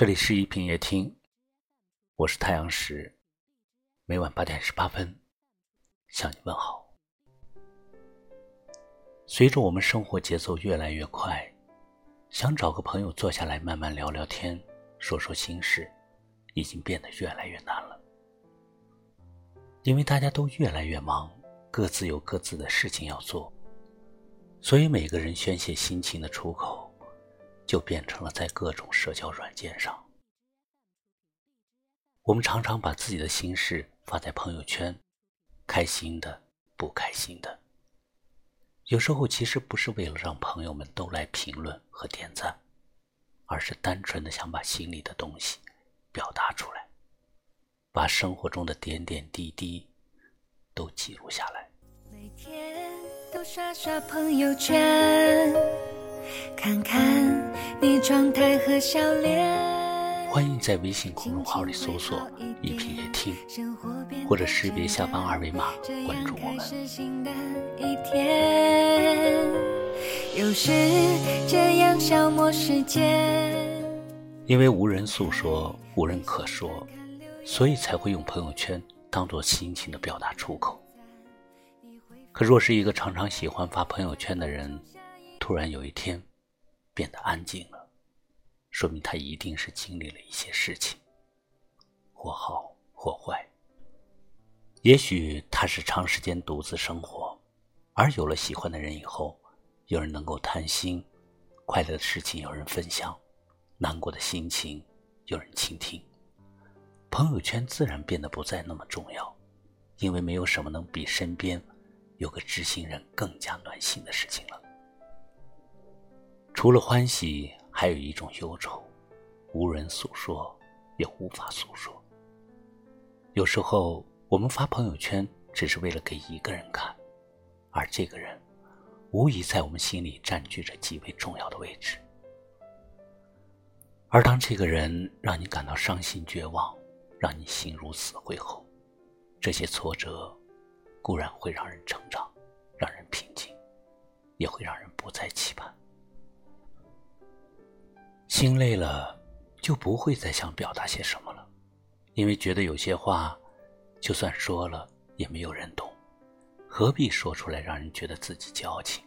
这里是一品夜听，我是太阳石，每晚八点十八分向你问好。随着我们生活节奏越来越快，想找个朋友坐下来慢慢聊聊天、说说心事，已经变得越来越难了。因为大家都越来越忙，各自有各自的事情要做，所以每个人宣泄心情的出口。就变成了在各种社交软件上，我们常常把自己的心事发在朋友圈，开心的、不开心的。有时候其实不是为了让朋友们都来评论和点赞，而是单纯的想把心里的东西表达出来，把生活中的点点滴滴都记录下来。每天都刷刷朋友圈。看看你状态和笑脸。欢迎在微信公众号里搜索“一品夜听”，或者识别下方二维码关注我们。这样消磨时间。因为无人诉说，无人可说，所以才会用朋友圈当做心情的表达出口。可若是一个常常喜欢发朋友圈的人，突然有一天。变得安静了，说明他一定是经历了一些事情，或好或坏。也许他是长时间独自生活，而有了喜欢的人以后，有人能够谈心，快乐的事情有人分享，难过的心情有人倾听，朋友圈自然变得不再那么重要，因为没有什么能比身边有个知心人更加暖心的事情了。除了欢喜，还有一种忧愁，无人诉说，也无法诉说。有时候，我们发朋友圈只是为了给一个人看，而这个人，无疑在我们心里占据着极为重要的位置。而当这个人让你感到伤心绝望，让你心如死灰后，这些挫折固然会让人成长，让人平静，也会让人不再期盼。心累了，就不会再想表达些什么了，因为觉得有些话，就算说了也没有人懂，何必说出来让人觉得自己矫情，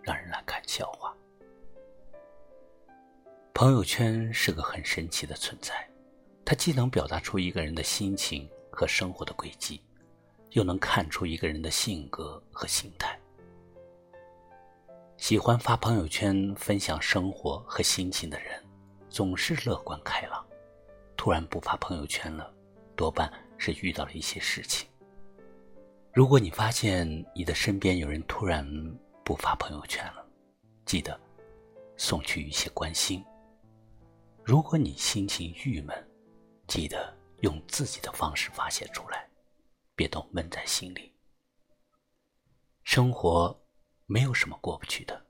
让人来看笑话。朋友圈是个很神奇的存在，它既能表达出一个人的心情和生活的轨迹，又能看出一个人的性格和心态。喜欢发朋友圈分享生活和心情的人，总是乐观开朗。突然不发朋友圈了，多半是遇到了一些事情。如果你发现你的身边有人突然不发朋友圈了，记得送去一些关心。如果你心情郁闷，记得用自己的方式发泄出来，别都闷在心里。生活。没有什么过不去的，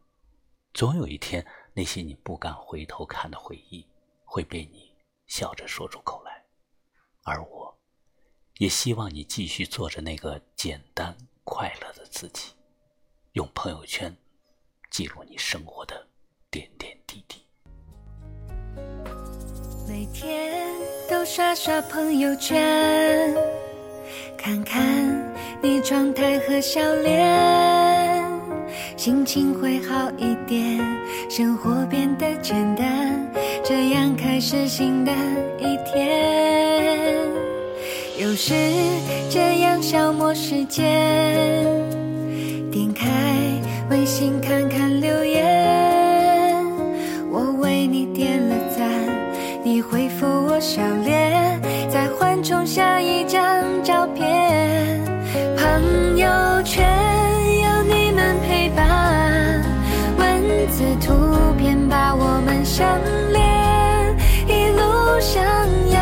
总有一天，那些你不敢回头看的回忆，会被你笑着说出口来。而我，也希望你继续做着那个简单快乐的自己，用朋友圈记录你生活的点点滴滴。每天都刷刷朋友圈，看看你状态和笑脸。心情会好一点，生活变得简单，这样开始新的一天。有时这样消磨时间，点开微信看看留言，我为你点了赞，你回复我笑脸，再缓冲下一张照片，朋友是图片把我们。相连，一路上有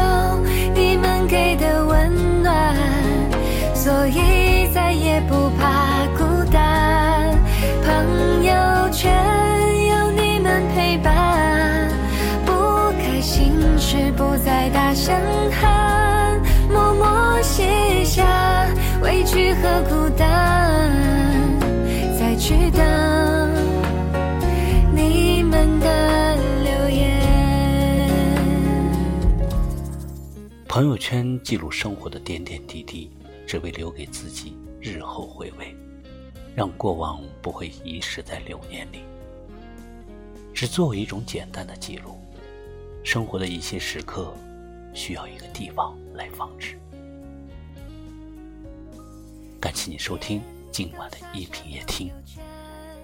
你们给的温暖，所以再也不怕孤单。朋友圈有你们陪伴，不开心时不再大声喊，默默卸下委屈和孤单，再去等。朋友圈记录生活的点点滴滴，只为留给自己日后回味，让过往不会遗失在流年里。只作为一种简单的记录，生活的一些时刻，需要一个地方来放置。感谢你收听今晚的一品夜听，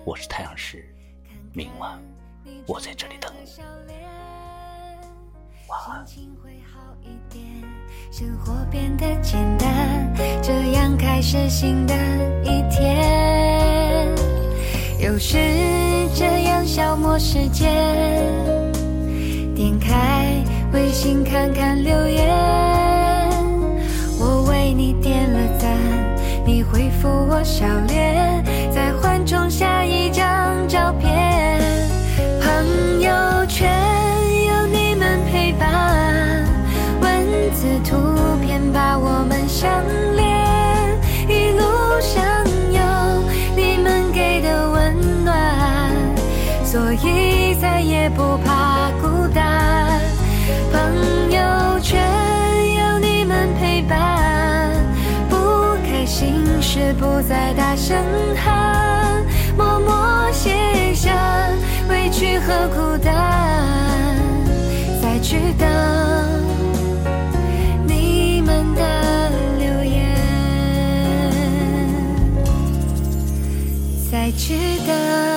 我是太阳石，明晚我在这里等你。晚安。生活变得简单，这样开始新的一天。有时这样消磨时间，点开微信看看留言，我为你点了赞，你回复我笑脸，所以再也不怕孤单。朋友圈有你们陪伴，不开心时不再大声喊，默默写下委屈和孤单，再去等你们的留言，再去等。